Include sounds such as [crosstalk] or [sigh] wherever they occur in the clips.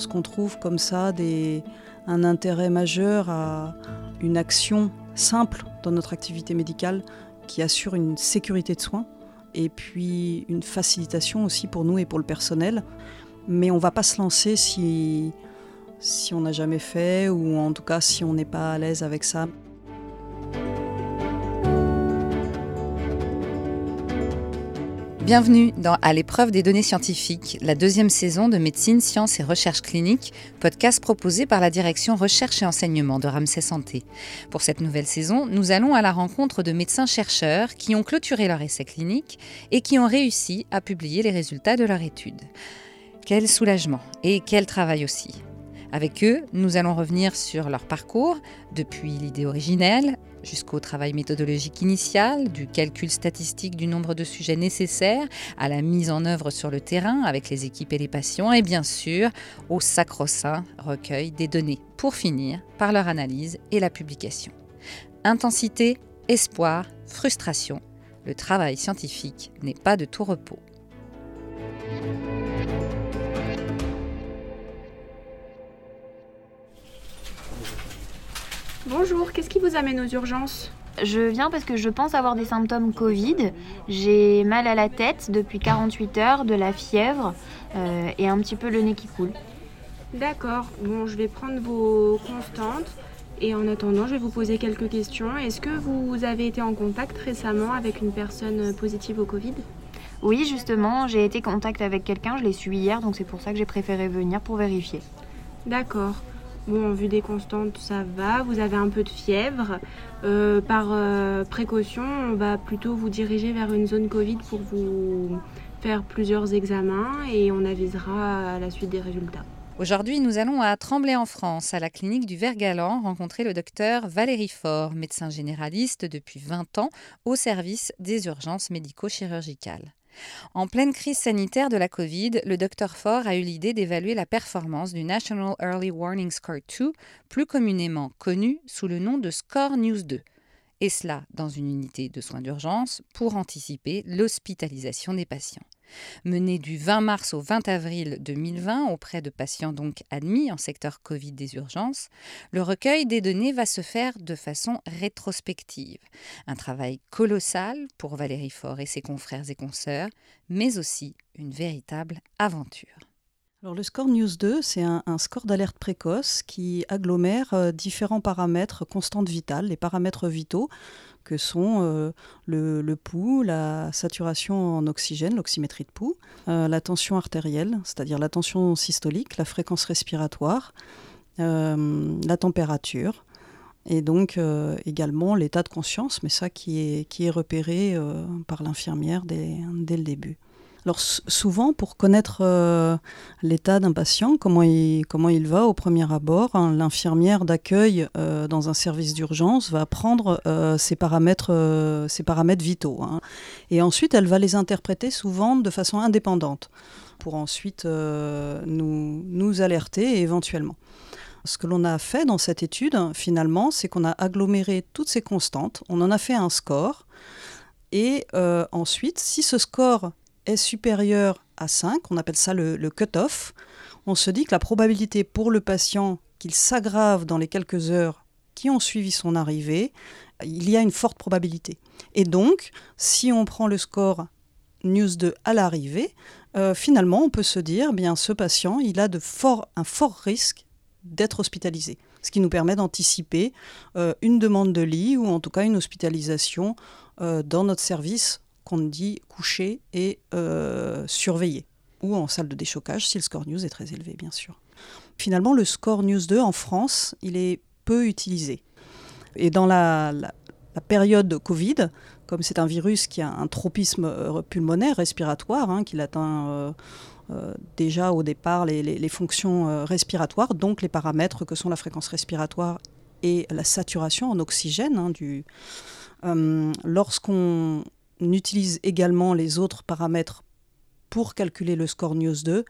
lorsqu'on trouve comme ça des, un intérêt majeur à une action simple dans notre activité médicale qui assure une sécurité de soins et puis une facilitation aussi pour nous et pour le personnel. Mais on ne va pas se lancer si, si on n'a jamais fait ou en tout cas si on n'est pas à l'aise avec ça. Bienvenue dans À l'épreuve des données scientifiques, la deuxième saison de Médecine, Sciences et Recherche clinique, podcast proposé par la direction Recherche et Enseignement de Ramsay Santé. Pour cette nouvelle saison, nous allons à la rencontre de médecins-chercheurs qui ont clôturé leur essai clinique et qui ont réussi à publier les résultats de leur étude. Quel soulagement et quel travail aussi. Avec eux, nous allons revenir sur leur parcours, depuis l'idée originelle jusqu'au travail méthodologique initial, du calcul statistique du nombre de sujets nécessaires, à la mise en œuvre sur le terrain avec les équipes et les patients, et bien sûr au sacro-saint recueil des données, pour finir par leur analyse et la publication. Intensité, espoir, frustration, le travail scientifique n'est pas de tout repos. Bonjour, qu'est-ce qui vous amène aux urgences Je viens parce que je pense avoir des symptômes Covid. J'ai mal à la tête depuis 48 heures, de la fièvre euh, et un petit peu le nez qui coule. D'accord, bon, je vais prendre vos constantes et en attendant, je vais vous poser quelques questions. Est-ce que vous avez été en contact récemment avec une personne positive au Covid? Oui, justement, j'ai été en contact avec quelqu'un, je l'ai su hier, donc c'est pour ça que j'ai préféré venir pour vérifier. D'accord. Bon, vu des constantes, ça va. Vous avez un peu de fièvre. Euh, par euh, précaution, on va plutôt vous diriger vers une zone Covid pour vous faire plusieurs examens et on avisera à la suite des résultats. Aujourd'hui, nous allons à Tremblay en France, à la clinique du Vergalan, rencontrer le docteur Valérie Faure, médecin généraliste depuis 20 ans au service des urgences médico-chirurgicales. En pleine crise sanitaire de la Covid, le Dr Ford a eu l'idée d'évaluer la performance du National Early Warning Score 2, plus communément connu sous le nom de Score News 2 et cela dans une unité de soins d'urgence pour anticiper l'hospitalisation des patients. Mené du 20 mars au 20 avril 2020 auprès de patients donc admis en secteur Covid des urgences, le recueil des données va se faire de façon rétrospective. Un travail colossal pour Valérie Faure et ses confrères et consoeurs, mais aussi une véritable aventure. Alors, le score News 2, c'est un, score d'alerte précoce qui agglomère euh, différents paramètres constantes vitales, les paramètres vitaux que sont euh, le, pouls, la saturation en oxygène, l'oxymétrie de pouls, euh, la tension artérielle, c'est-à-dire la tension systolique, la fréquence respiratoire, la température, et donc également l'état de conscience, mais ça qui est, qui est repéré par l'infirmière dès, dès, le début. Alors souvent, pour connaître euh, l'état d'un patient, comment il, comment il va au premier abord, hein, l'infirmière d'accueil euh, dans un service d'urgence va prendre euh, ses, paramètres, vitaux. Hein. et ensuite, elle va les interpréter souvent de façon indépendante pour ensuite nous alerter éventuellement. Ce que l'on a fait dans cette étude, finalement, c'est qu'on a aggloméré toutes ces constantes, on en a fait un score, et ensuite, si ce score est supérieur à 5, on appelle ça le, cut-off, on se dit que la probabilité pour le patient qu'il s'aggrave dans les quelques heures qui ont suivi son arrivée, il y a une forte probabilité. Et donc, si on prend le score News 2 à l'arrivée, euh, finalement, on peut se dire, bien, ce patient, il a un fort risque d'être hospitalisé. Ce qui nous permet d'anticiper euh, une demande de lit ou en tout cas une hospitalisation euh, dans notre service qu'on dit coucher et euh, surveiller, ou en salle de déchocage si le score news est très élevé, bien sûr. Finalement, le score news 2 en France, il est peu utilisé. Et dans la, période de Covid, comme c'est un virus qui a un tropisme euh, pulmonaire, respiratoire, hein, qui atteint euh, déjà au départ les, fonctions respiratoires, donc les paramètres que sont la fréquence respiratoire et la saturation en oxygène hein, lorsqu'on on utilise également les autres paramètres pour calculer le score News 2,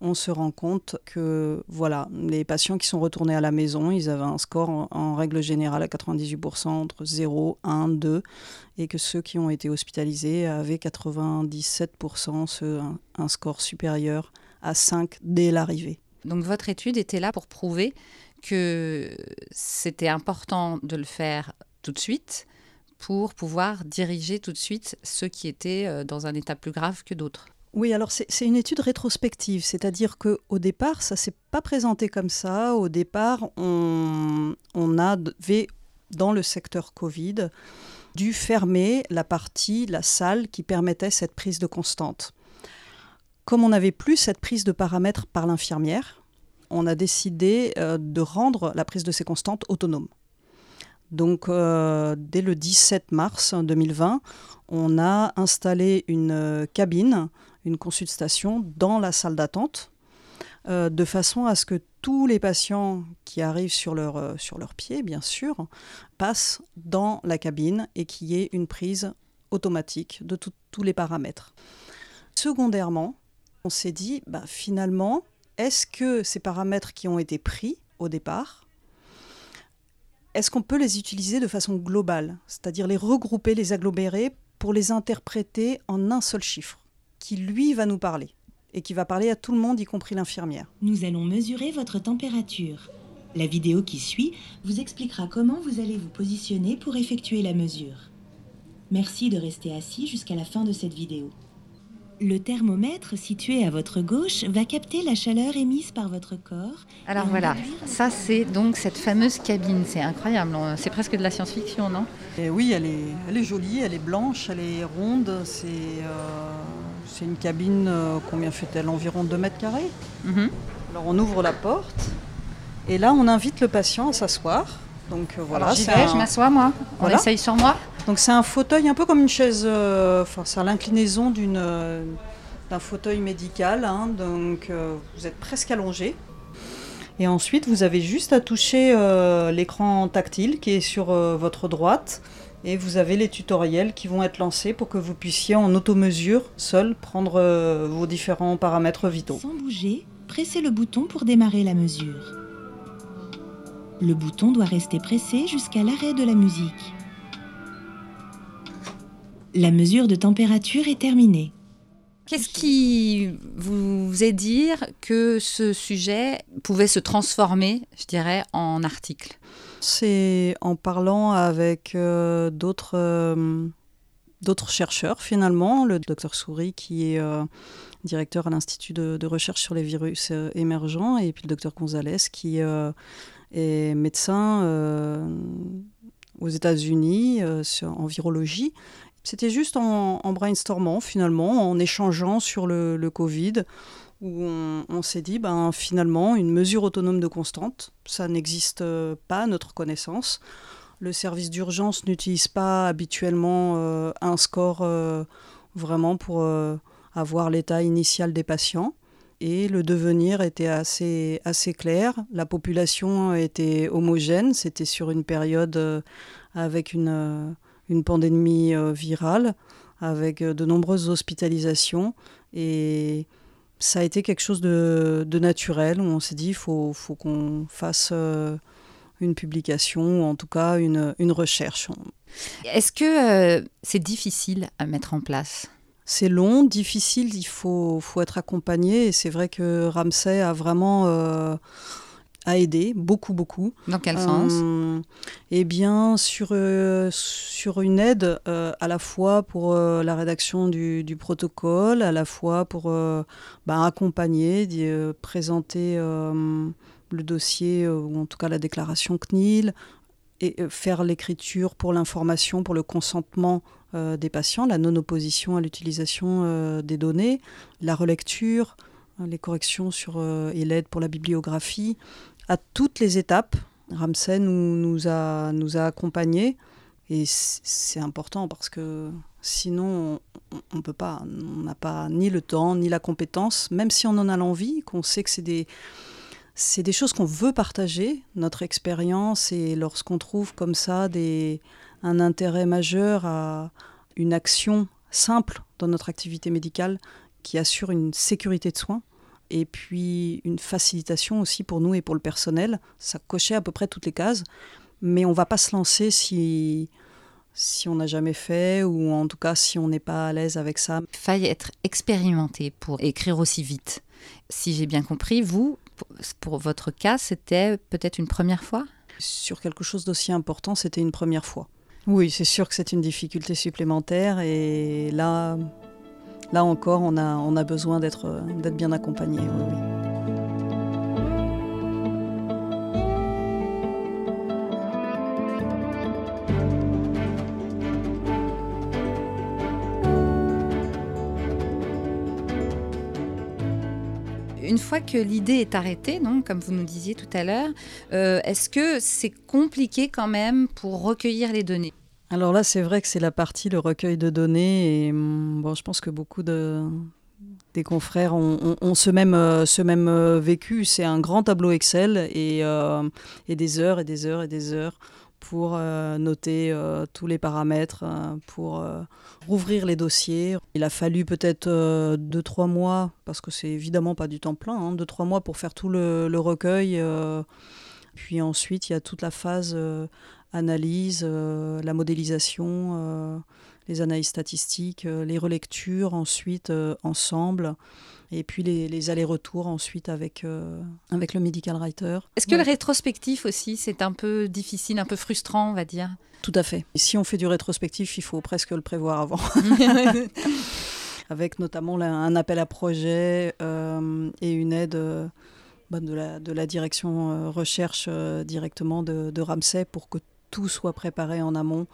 on se rend compte que voilà, les patients qui sont retournés à la maison, ils avaient un score en, règle générale à 98% entre 0, 1, 2, et que ceux qui ont été hospitalisés avaient 97%, un, un, score supérieur à 5 dès l'arrivée. Donc votre étude était là pour prouver que c'était important de le faire tout de suite pour pouvoir diriger tout de suite ceux qui étaient euh, dans un état plus grave que d'autres. Oui, alors c'est une étude rétrospective, c'est-à-dire qu'au départ, ça s'est pas présenté comme ça. Au départ, on, on avait dans le secteur Covid dû fermer la partie, la salle qui permettait cette prise de constante. Comme on n'avait plus cette prise de paramètres par l'infirmière, on a décidé euh, de rendre la prise de ces constantes autonome. Donc, euh, dès le 17 mars 2020, on a installé une euh, cabine une consultation dans la salle d'attente, euh, de façon à ce que tous les patients qui arrivent sur leur, pied, bien sûr, passent dans la cabine et qu'il y ait une prise automatique de tous les paramètres. Secondairement, on s'est dit, bah, finalement, est-ce que ces paramètres qui ont été pris au départ, est-ce qu'on peut les utiliser de façon globale, c'est-à-dire les regrouper, les agglomérer pour les interpréter en un seul chiffre qui, lui, va nous parler et qui va parler à tout le monde, y compris l'infirmière. Nous allons mesurer votre température. La vidéo qui suit vous expliquera comment vous allez vous positionner pour effectuer la mesure. Merci de rester assis jusqu'à la fin de cette vidéo. Le thermomètre situé à votre gauche va capter la chaleur émise par votre corps. Alors voilà, ça c'est donc cette fameuse cabine, c'est incroyable, c'est presque de la science-fiction, non? Et Oui, elle est, elle est jolie, elle est blanche, elle est ronde, c'est euh, une cabine, euh, combien fait-elle? Environ 2 mètres carrés. Mhm. Alors on ouvre la porte et là on invite le patient à s'asseoir. Donc euh, voilà, j'y vais, je m'assois moi, on essaye sur moi. Donc c'est un fauteuil un peu comme une chaise, euh, enfin c'est l'inclinaison d'une, euh, d'un fauteuil médical, hein. donc vous êtes presque allongé. Et ensuite vous avez juste à toucher l'écran tactile qui est sur votre droite et vous avez les tutoriels qui vont être lancés pour que vous puissiez en automesure seul prendre vos différents paramètres vitaux. Sans bouger, pressez le bouton pour démarrer la mesure. Le bouton doit rester pressé jusqu'à l'arrêt de la musique. La mesure de température est terminée. Qu'est-ce qui vous faisait dire que ce sujet pouvait se transformer, je dirais, en article? C'est en parlant avec euh, d'autres euh, d'autres chercheurs finalement, le docteur Souris qui est euh, directeur à l'Institut de, de, recherche sur les virus émergents et puis le docteur Gonzalez qui et médecin euh, aux États-Unis euh, en virologie. C'était juste en, brainstormant finalement, en échangeant sur le, Covid, où on, s'est dit, ben, finalement, une mesure autonome de constante, ça n'existe pas à notre connaissance. Le service d'urgence n'utilise pas habituellement euh, un score vraiment pour avoir l'état initial des patients et le devenir était assez, assez clair. La population était homogène, c'était sur une période euh, avec une, euh, une pandémie euh, virale, avec de nombreuses hospitalisations. Et ça a été quelque chose de, de naturel, où on s'est dit, il faut, faut qu'on fasse une publication, ou en tout cas une, une recherche. Est-ce que c'est difficile à mettre en place? C'est long, difficile, il faut, faut être accompagné. Et c'est vrai que Ramsey a vraiment euh, a aidé, beaucoup, beaucoup. Dans quel sens euh, Eh bien, sur, euh, sur une aide à la fois pour la rédaction du, protocole, à la fois pour bah, accompagner, présenter le dossier, ou en tout cas la déclaration CNIL, et faire l'écriture pour l'information, pour le consentement euh, des patients, la non-opposition à l'utilisation euh, des données, la relecture, euh, les corrections sur, et l'aide pour la bibliographie. À toutes les étapes, Ramsey nous, a, nous a accompagnés. Et c'est important parce que sinon, on ne peut pas. On n'a pas ni le temps, ni la compétence, même si on en a l'envie, qu'on sait que c'est des, c'est des choses qu'on veut partager, notre expérience, et lorsqu'on trouve comme ça des, un intérêt majeur à une action simple dans notre activité médicale qui assure une sécurité de soins et puis une facilitation aussi pour nous et pour le personnel. Ça cochait à peu près toutes les cases, mais on ne va pas se lancer si, si on n'a jamais fait ou en tout cas si on n'est pas à l'aise avec ça. Il faille être expérimenté pour écrire aussi vite. Si j'ai bien compris, vous, pour votre cas, c'était peut-être une première fois? Sur quelque chose d'aussi important, c'était une première fois. Oui, c'est sûr que c'est une difficulté supplémentaire et là, là encore, on a, besoin d'être bien accompagné. Une fois que l'idée est arrêtée, comme vous nous disiez tout à l'heure, euh, est-ce que c'est compliqué quand même pour recueillir les données? Alors là, c'est vrai que c'est la partie, le recueil de données. Et bon, je pense que beaucoup de, des confrères ont, ce même, euh, euh, vécu. C'est un grand tableau Excel et, et, des heures et des heures et des heures pour euh, noter euh, tous les paramètres, euh, pour rouvrir les dossiers. Il a fallu peut-être 2-3 mois, parce que c'est évidemment pas du temps plein, 2-3 hein, mois pour faire tout le recueil. puis ensuite, il y a toute la phase analyse, la modélisation, les analyses statistiques, les relectures ensuite ensemble et puis les, allers-retours ensuite avec, euh, avec le medical writer. Est-ce que le rétrospectif aussi, c'est un peu difficile, un peu frustrant, on va dire? Tout à fait. si on fait du rétrospectif, il faut presque le prévoir avant. [laughs] avec notamment un appel à projet euh, et une aide euh, bah, de, la, de la direction recherche directement de, de Ramsay pour que tout soit préparé en amont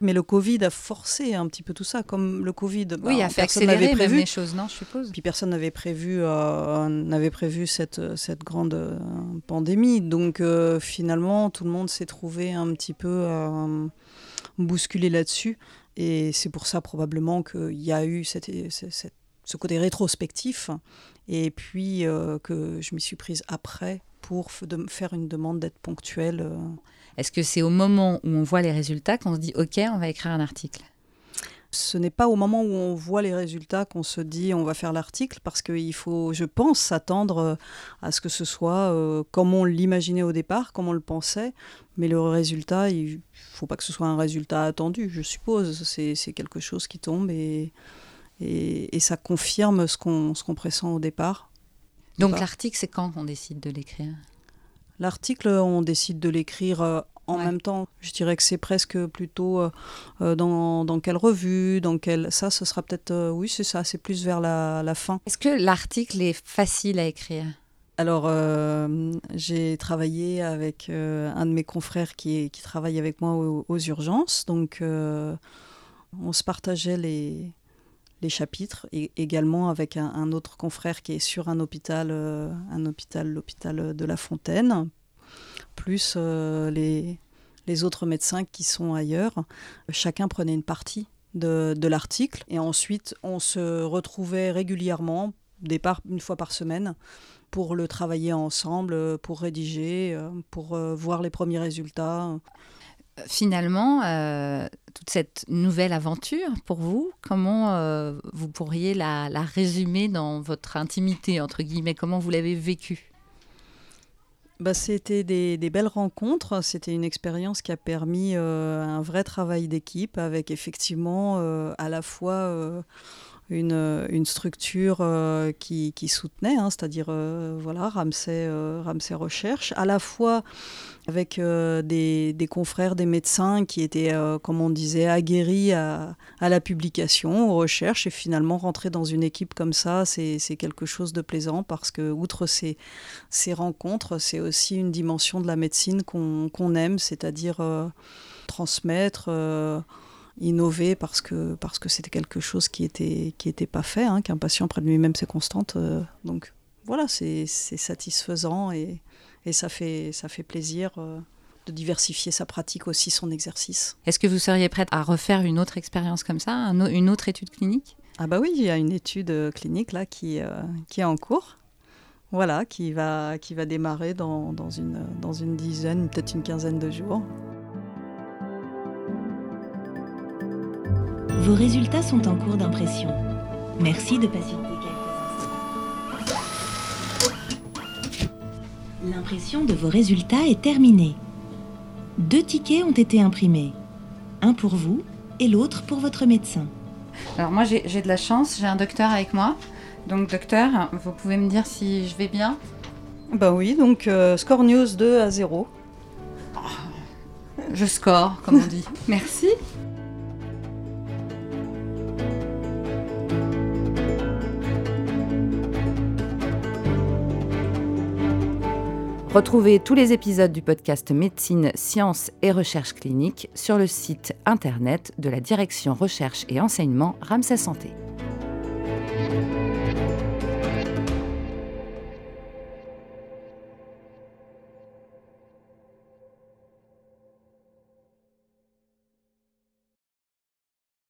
mais le Covid a forcé un petit peu tout ça, comme le Covid. Bah, oui, a fait accélérer prévu. les choses, non, je suppose. Puis personne n'avait prévu, euh, n'avait prévu cette, cette grande euh, pandémie. Donc euh, finalement, tout le monde s'est trouvé un petit peu bousculé là-dessus. Et c'est pour ça probablement qu'il y a eu cette, cette, ce côté rétrospectif. Et puis que je m'y suis prise après pour faire une demande d'aide ponctuelle. Est-ce que c'est au moment où on voit les résultats qu'on se dit OK, on va écrire un article? Ce n'est pas au moment où on voit les résultats qu'on se dit on va faire l'article parce qu'il faut, je pense, s'attendre euh, à ce que ce soit euh, comme on l'imaginait au départ, comme on le pensait. Mais le résultat, il ne faut pas que ce soit un résultat attendu, je suppose. C'est quelque chose qui tombe et, et, ça confirme ce qu'on pressent au départ. Donc l'article, c'est quand qu'on décide de l'écrire? L'article, on décide de l'écrire euh, en même temps. Je dirais que c'est presque plutôt euh, euh, dans, dans, quelle revue, dans quelle... Ça, ce sera peut-être... oui, c'est ça, c'est plus vers la, la fin. Est-ce que l'article est facile à écrire? Alors, j'ai travaillé avec un de mes confrères qui, qui travaille avec moi aux urgences. Donc, on se partageait les, les chapitres, et également avec un, autre confrère qui est sur un hôpital, euh, un hôpital, l'hôpital de La Fontaine, plus euh, les, les autres médecins qui sont ailleurs. Chacun prenait une partie de, l'article, et ensuite on se retrouvait régulièrement, départ une fois par semaine, pour le travailler ensemble, pour rédiger, pour euh, voir les premiers résultats finalement, euh, toute cette nouvelle aventure pour vous, comment euh, vous pourriez la, résumer dans votre intimité, entre guillemets? Comment vous l'avez vécue? Bah, C'était des, belles rencontres. C'était une expérience qui a permis euh, un vrai travail d'équipe avec effectivement à la fois une, structure euh, qui, soutenait, hein, c'est-à-dire euh, voilà, euh, Ramsay Recherche, à la fois avec des, des, confrères, des médecins qui étaient, comme on disait, aguerris à, la publication, aux recherches, et finalement rentrer dans une équipe comme ça, c'est quelque chose de plaisant parce que, outre ces rencontres, c'est aussi une dimension de la médecine qu'on aime, c'est-à-dire transmettre innover parce que parce que c'était quelque chose qui était qui était pas fait, hein, qu'un patient prenne lui-même ses constantes. Euh, donc voilà, c'est satisfaisant et, et, ça fait ça fait plaisir. Euh, de diversifier sa pratique aussi, son exercice. Est-ce que vous seriez prête à refaire une autre expérience comme ça, une autre étude clinique? Ah bah oui, il y a une étude euh, clinique là qui, qui est en cours. Voilà, qui va, qui va démarrer dans, dans, une, dans une dizaine, peut-être une quinzaine de jours. Vos résultats sont en cours d'impression. Merci de patienter quelques instants. L'impression de vos résultats est terminée. Deux tickets ont été imprimés. Un pour vous et l'autre pour votre médecin. Alors moi j'ai de la chance, j'ai un docteur avec moi. Donc docteur, vous pouvez me dire si je vais bien? Bah oui, donc euh, score news 2 à 0. Je score, comme on dit. [laughs] Merci. Retrouvez tous les épisodes du podcast Médecine, Sciences et Recherche clinique sur le site internet de la Direction Recherche et Enseignement Ramsay Santé.